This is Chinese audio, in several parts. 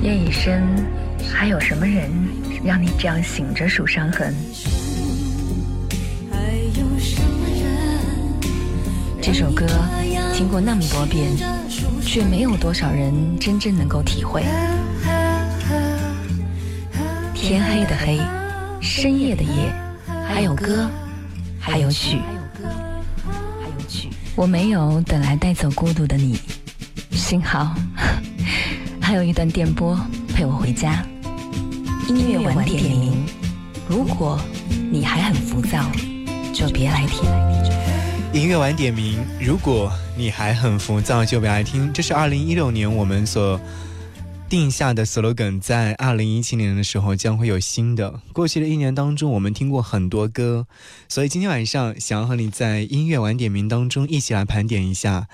夜已深，还有什么人让你这样醒着数伤痕？这首歌听过那么多遍，却没有多少人真正能够体会。天黑的黑，深夜的夜，还有歌，还有曲。我没有等来带走孤独的你，幸好还有一段电波陪我回家。音乐晚点名，如果你还很浮躁，就别来听。音乐晚点名，如果你还很浮躁，就别来听。这是二零一六年我们所。定下的 slogan 在二零一七年的时候将会有新的。过去的一年当中，我们听过很多歌，所以今天晚上想要和你在音乐晚点名当中一起来盘点一下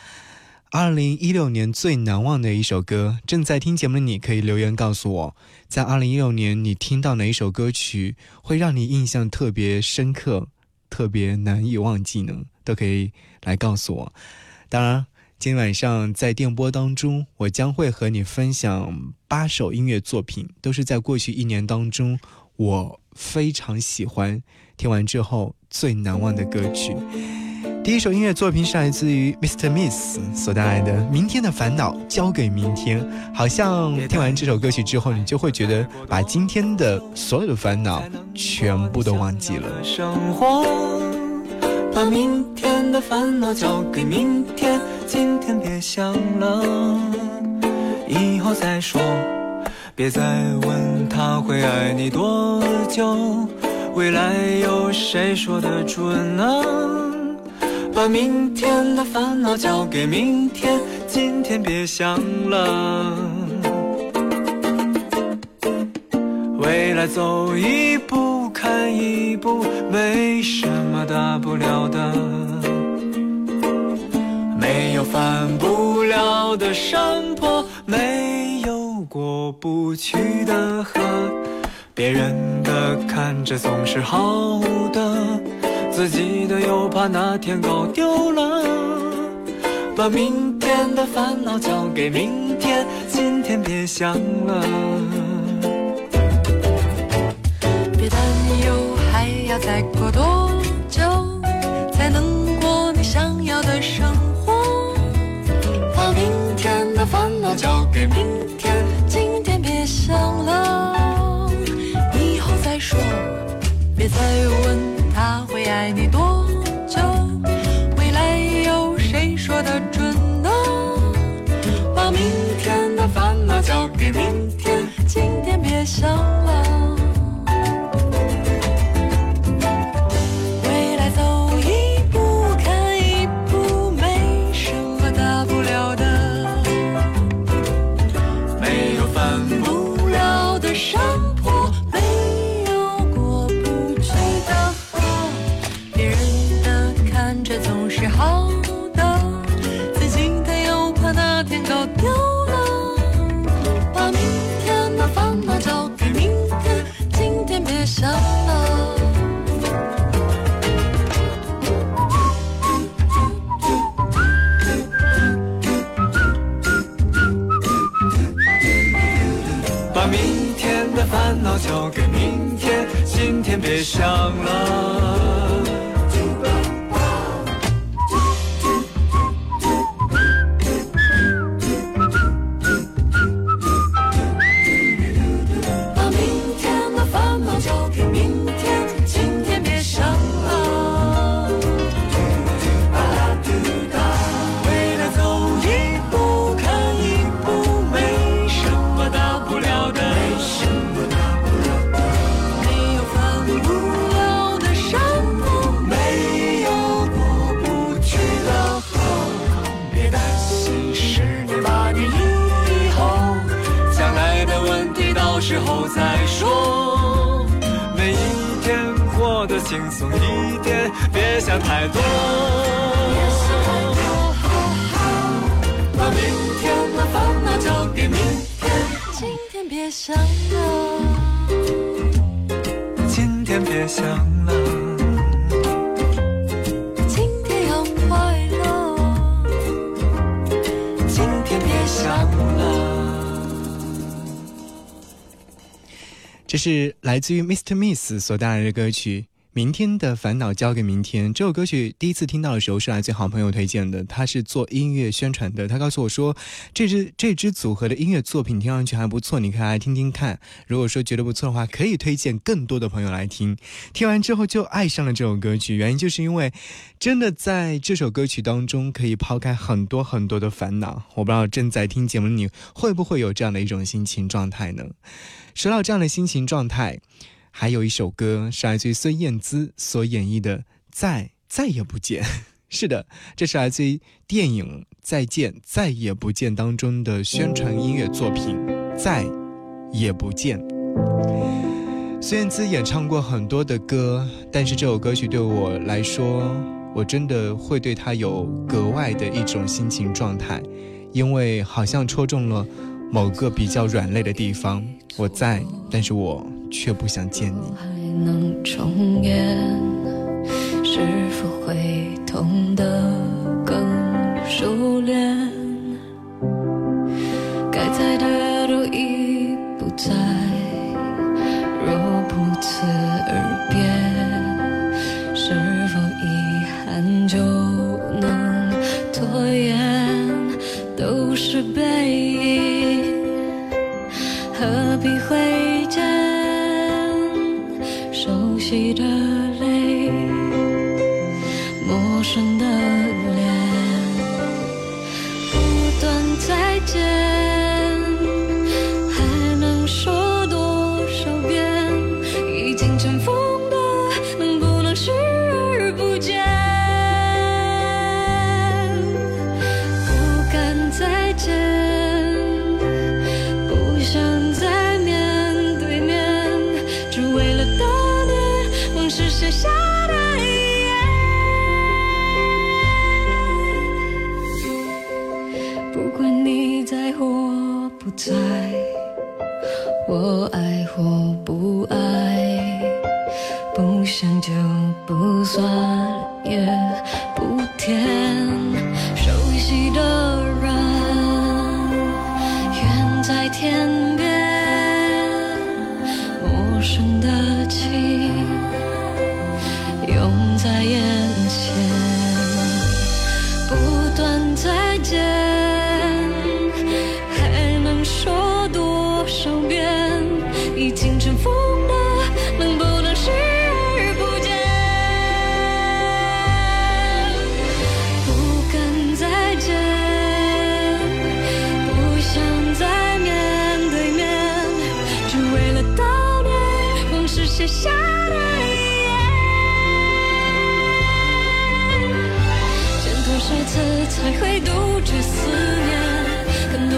二零一六年最难忘的一首歌。正在听节目的你可以留言告诉我，在二零一六年你听到哪一首歌曲会让你印象特别深刻、特别难以忘记呢？都可以来告诉我。当然。今天晚上在电波当中，我将会和你分享八首音乐作品，都是在过去一年当中我非常喜欢、听完之后最难忘的歌曲。第一首音乐作品是来自于 Mr. Miss 所带来的《明天的烦恼交给明天》，好像听完这首歌曲之后，你就会觉得把今天的所有的烦恼全部都忘记了。把明天的烦恼交给明天，今天别想了，以后再说。别再问他会爱你多久，未来有谁说得准呢？把明天的烦恼交给明天，今天别想了。未来走一步看一步，没什么大不了的。没有翻不了的山坡，没有过不去的河。别人的看着总是好的，自己的又怕哪天搞丢了。把明天的烦恼交给明天，今天别想了。别担忧还要再过多久才能过你想要的生活？把明天的烦恼交给明天，今天别想了，以后再说。别再问爱你多久，未来有谁说得准呢？把明天的烦恼交给明天，今天别想交给明天，今天别想了。别想太多。把明天的烦恼交给明天，今天别想了。今天别想了。今天要快乐。今天别想了。这是来自于 Mr. Miss 所带来的歌曲。明天的烦恼交给明天。这首歌曲第一次听到的时候是来自好朋友推荐的，他是做音乐宣传的。他告诉我说，这支这支组合的音乐作品听上去还不错，你可以来听听看。如果说觉得不错的话，可以推荐更多的朋友来听。听完之后就爱上了这首歌曲，原因就是因为真的在这首歌曲当中可以抛开很多很多的烦恼。我不知道正在听节目的你会不会有这样的一种心情状态呢？说到这样的心情状态。还有一首歌是来自于孙燕姿所演绎的《再再也不见》，是的，这是来自于电影《再见再也不见》当中的宣传音乐作品《再也不见》。孙燕姿演唱过很多的歌，但是这首歌曲对我来说，我真的会对她有格外的一种心情状态，因为好像戳中了某个比较软肋的地方。我在，但是我。却不想见你。还能重演是否会痛得更熟练？该在的都已不在若不辞而 just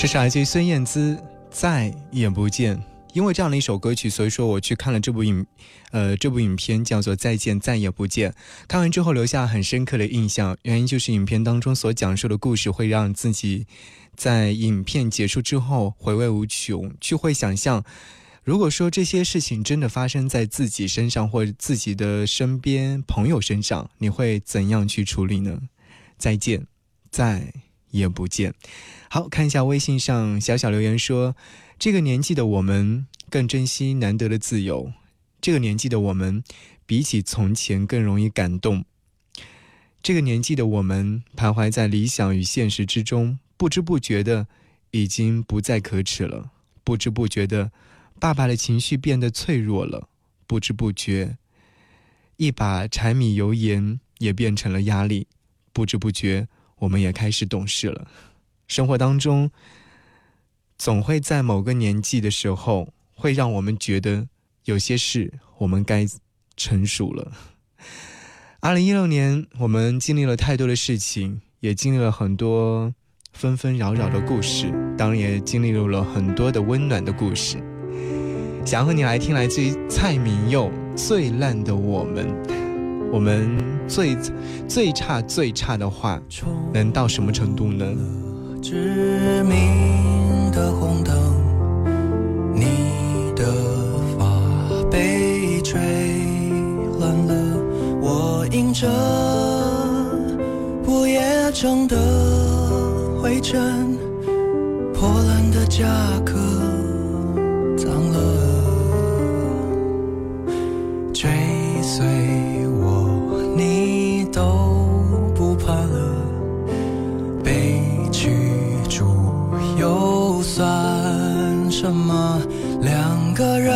这是来自于孙燕姿，再也不见。因为这样的一首歌曲，所以说我去看了这部影，呃，这部影片叫做《再见，再也不见》。看完之后留下很深刻的印象，原因就是影片当中所讲述的故事会让自己在影片结束之后回味无穷，去会想象，如果说这些事情真的发生在自己身上或者自己的身边朋友身上，你会怎样去处理呢？再见，再也不见。好看一下微信上小小留言说：“这个年纪的我们更珍惜难得的自由。这个年纪的我们，比起从前更容易感动。这个年纪的我们，徘徊在理想与现实之中，不知不觉的，已经不再可耻了。不知不觉的，爸爸的情绪变得脆弱了。不知不觉，一把柴米油盐也变成了压力。不知不觉，我们也开始懂事了。生活当中，总会在某个年纪的时候，会让我们觉得有些事我们该成熟了。二零一六年，我们经历了太多的事情，也经历了很多纷纷扰扰的故事，当然也经历了很多的温暖的故事。想和你来听来自于蔡明佑《最烂的我们》，我们最最差最差的话，能到什么程度呢？致命的红灯，你的发被吹乱了，我迎着不夜城的灰尘，破烂的夹克脏了，追随又算什么？两个人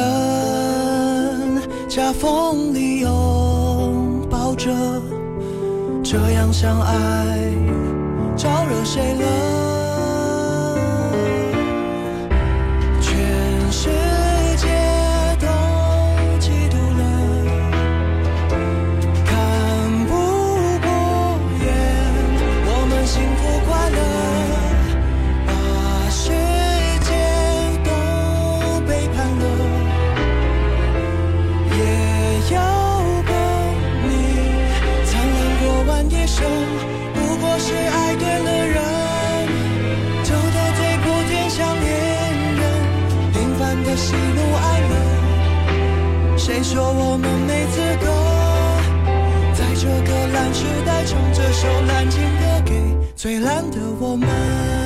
夹缝里拥抱着，这样相爱，招惹谁了？说我们没资格？在这个烂时代，唱这首烂情歌给最烂的我们。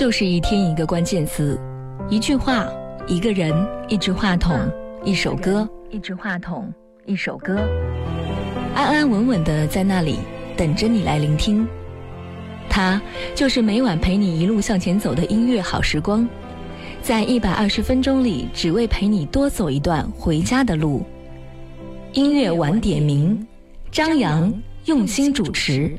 就是一天一个关键词，一句话，一个人，一支话筒，一首歌，一支话筒，一首歌，安安稳稳的在那里等着你来聆听。它就是每晚陪你一路向前走的音乐好时光，在一百二十分钟里，只为陪你多走一段回家的路。音乐晚点名，张扬用心主持。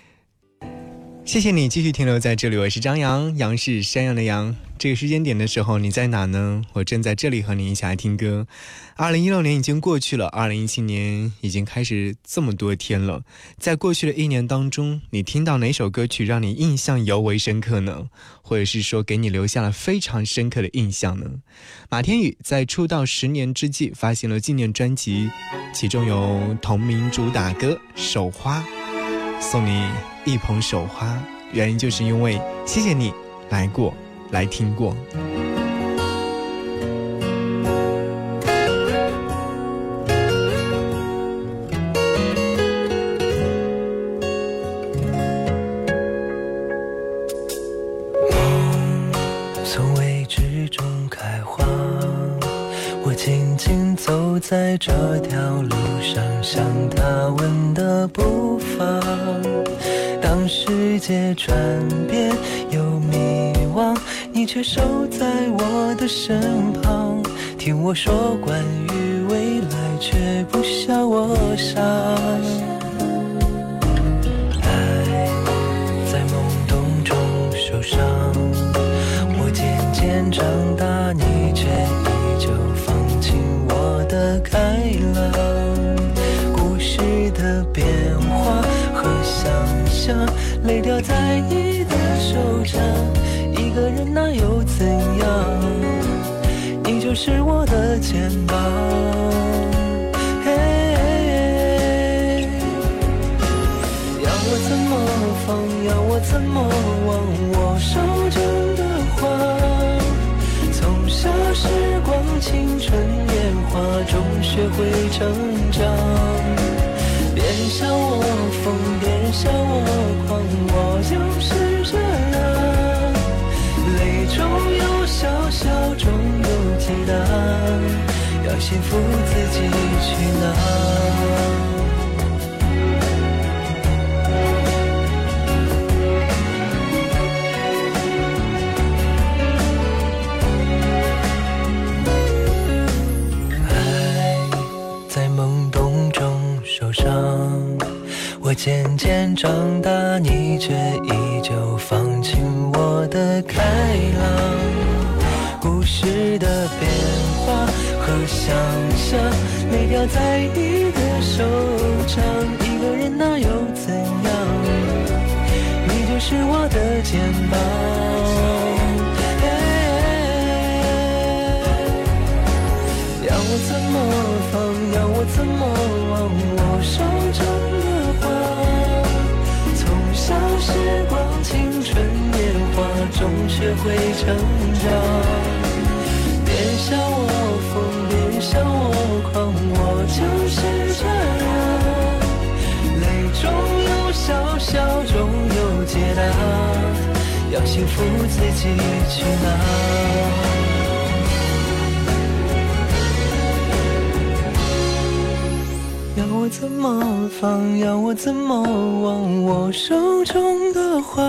谢谢你继续停留在这里，我是张扬，杨是山羊的羊。这个时间点的时候，你在哪呢？我正在这里和你一起来听歌。二零一六年已经过去了，二零一七年已经开始这么多天了。在过去的一年当中，你听到哪首歌曲让你印象尤为深刻呢？或者是说给你留下了非常深刻的印象呢？马天宇在出道十年之际发行了纪念专辑，其中有同名主打歌《手花》，送你一捧手花，原因就是因为谢谢你来过。来听过。这条路上，像他吻的步伐。当世界转变又迷惘。你却守在我的身旁，听我说关于未来，却不笑我傻。开朗。故事的变化和想象，泪掉在你的手掌。一个人那又怎样？你就是我的肩膀。要我怎么放？要我怎么忘？我手中的花，从小时光青春年华中学会成长。别笑我疯，别笑我狂，我就是这样。泪中有笑笑，中有解答，要幸福自己去拿。渐渐长大，你却依旧放晴我的开朗，故事的变化和想象，泪掉在你的手掌。一个人那又怎样？你就是我的肩膀。要我怎么放？要我怎么忘？我手学会成长，别笑我疯，别笑我狂，我就是这样。泪中有笑笑中有解答，要幸福自己去拿。要我怎么放？要我怎么忘？我手中的花。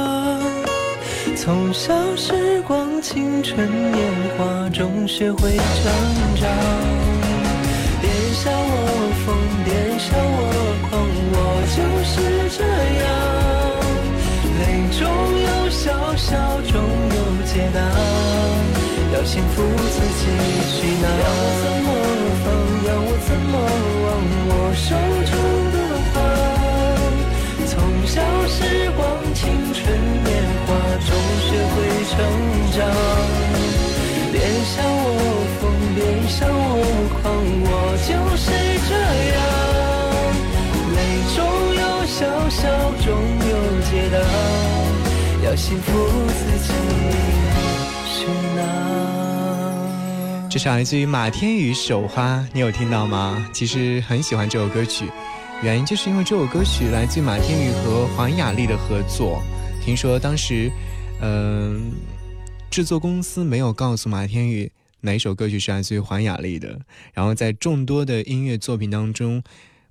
从小时光青春年华中学会成长，别笑我疯，别笑我狂，我就是这样。泪中有笑笑中有解答，要幸福自己去拿。要我怎么放？要我怎么忘？我手中的花，从小时光。成长，别笑我疯，别笑我狂，我就是这样。泪中有笑笑中有解答，要幸福自己去拿。这是来自于马天宇《手花》，你有听到吗？其实很喜欢这首歌曲，原因就是因为这首歌曲来自于马天宇和黄雅莉的合作。听说当时。嗯，制作公司没有告诉马天宇哪首歌曲是来自于黄雅莉的。然后在众多的音乐作品当中，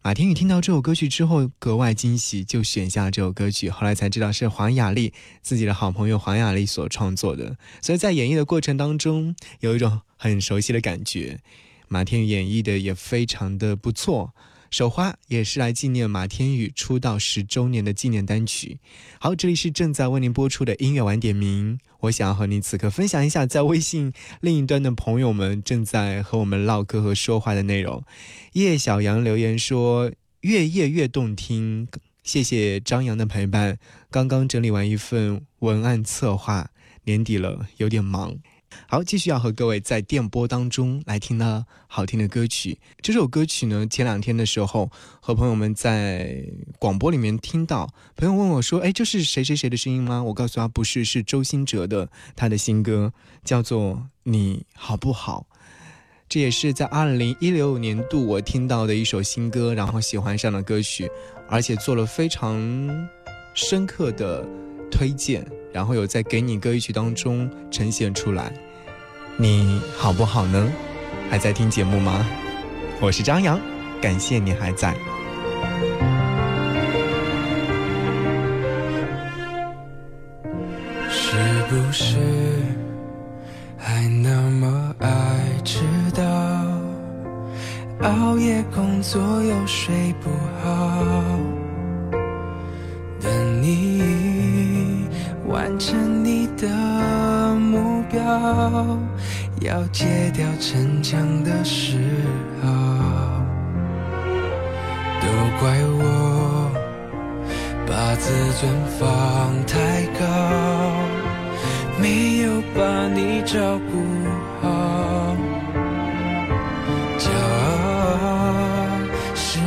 马天宇听到这首歌曲之后格外惊喜，就选下了这首歌曲。后来才知道是黄雅莉自己的好朋友黄雅莉所创作的，所以在演绎的过程当中有一种很熟悉的感觉。马天宇演绎的也非常的不错。手花也是来纪念马天宇出道十周年的纪念单曲。好，这里是正在为您播出的音乐晚点名。我想要和你此刻分享一下，在微信另一端的朋友们正在和我们唠嗑和说话的内容。叶小杨留言说：“越夜越动听，谢谢张扬的陪伴。刚刚整理完一份文案策划，年底了有点忙。”好，继续要和各位在电波当中来听到好听的歌曲。这首歌曲呢，前两天的时候和朋友们在广播里面听到，朋友问我说：“哎，这是谁谁谁的声音吗？”我告诉他不是，是周兴哲的，他的新歌叫做《你好不好》。这也是在二零一六年度我听到的一首新歌，然后喜欢上了歌曲，而且做了非常深刻的推荐。然后有在给你歌曲当中呈现出来，你好不好呢？还在听节目吗？我是张扬，感谢你还在。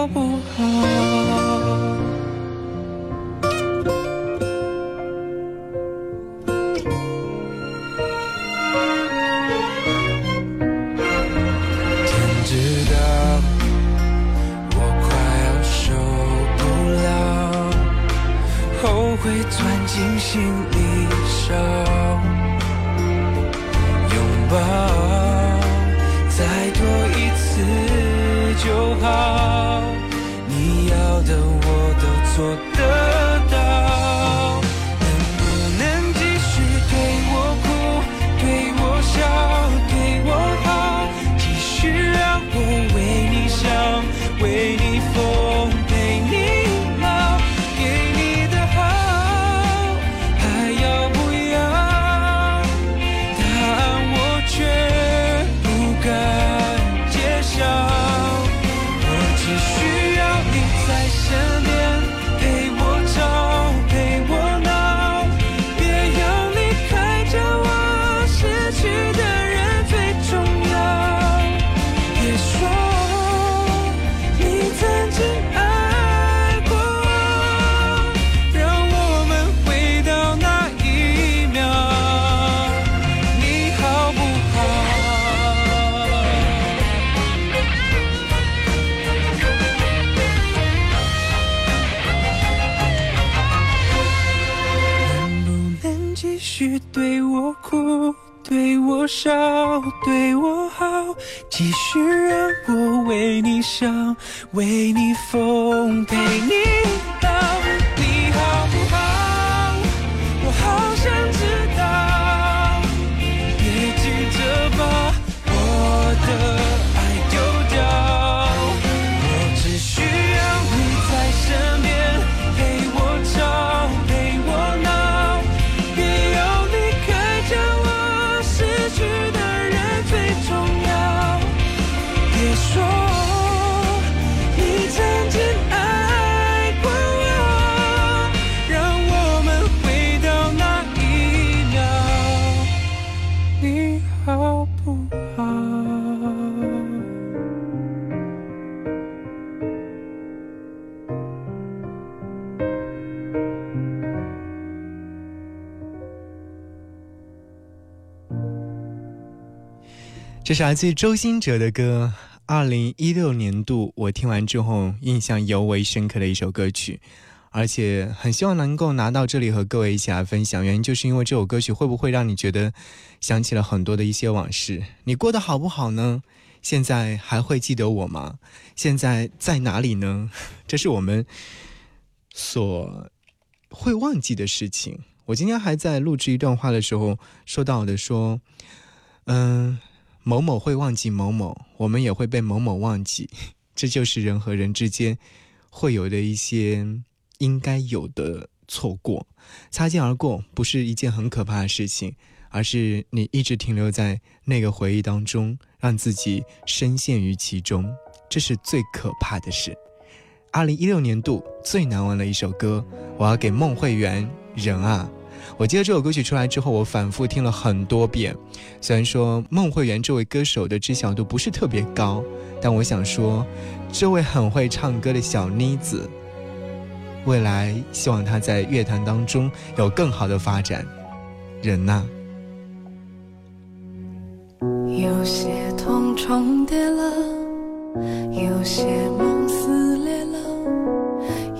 好不好？少，对我好，继续让我为你想，为你疯，陪。你这是来自于周兴哲的歌，二零一六年度我听完之后印象尤为深刻的一首歌曲，而且很希望能够拿到这里和各位一起来分享。原因就是因为这首歌曲会不会让你觉得想起了很多的一些往事？你过得好不好呢？现在还会记得我吗？现在在哪里呢？这是我们所会忘记的事情。我今天还在录制一段话的时候说到的，说，嗯。某某会忘记某某，我们也会被某某忘记，这就是人和人之间会有的一些应该有的错过。擦肩而过不是一件很可怕的事情，而是你一直停留在那个回忆当中，让自己深陷于其中，这是最可怕的事。二零一六年度最难忘的一首歌，我要给孟慧圆《人啊》。我记得这首歌曲出来之后，我反复听了很多遍。虽然说孟慧圆这位歌手的知晓度不是特别高，但我想说，这位很会唱歌的小妮子，未来希望她在乐坛当中有更好的发展。人呐，有些痛重叠了，有些梦撕裂了，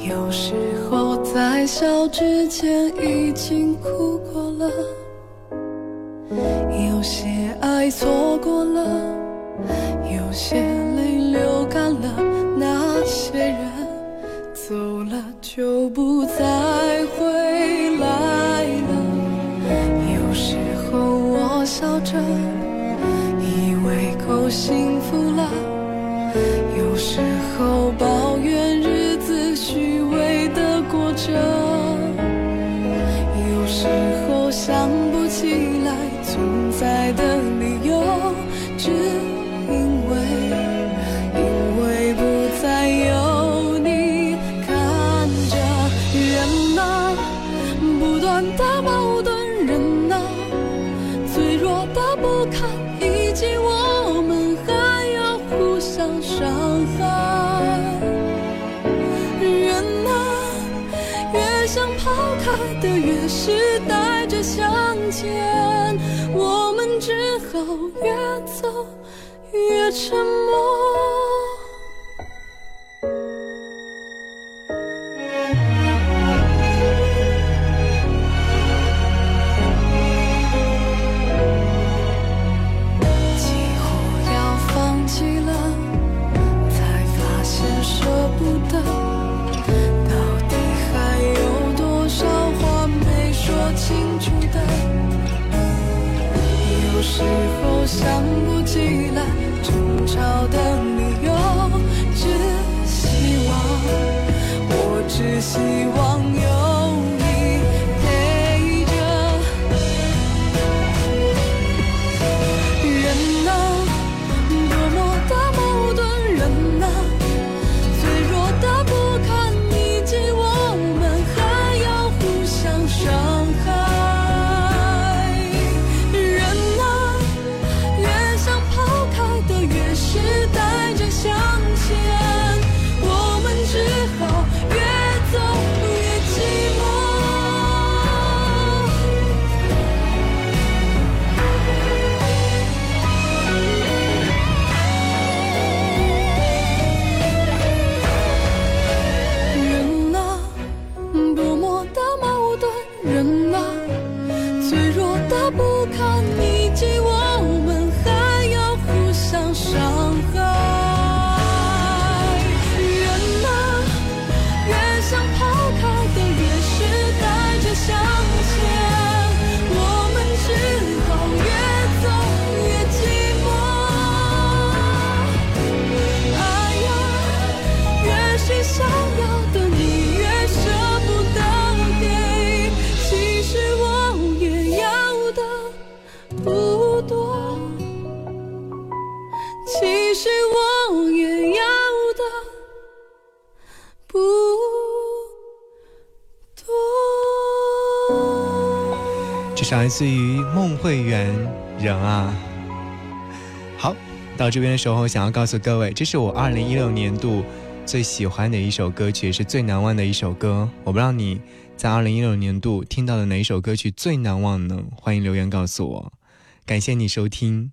有时候在笑之前已经哭过了，有些爱错过了，有些泪流干了，那些人走了就不再断的矛盾，人啊，脆弱的不堪，以及我们还要互相伤害。人啊，越想抛开的，越是带着向前，我们只好越走越沉默。希望来自于梦慧圆《人啊》。好，到这边的时候，想要告诉各位，这是我二零一六年度最喜欢的一首歌曲，也是最难忘的一首歌。我不知道你在二零一六年度听到的哪一首歌曲最难忘呢？欢迎留言告诉我。感谢你收听。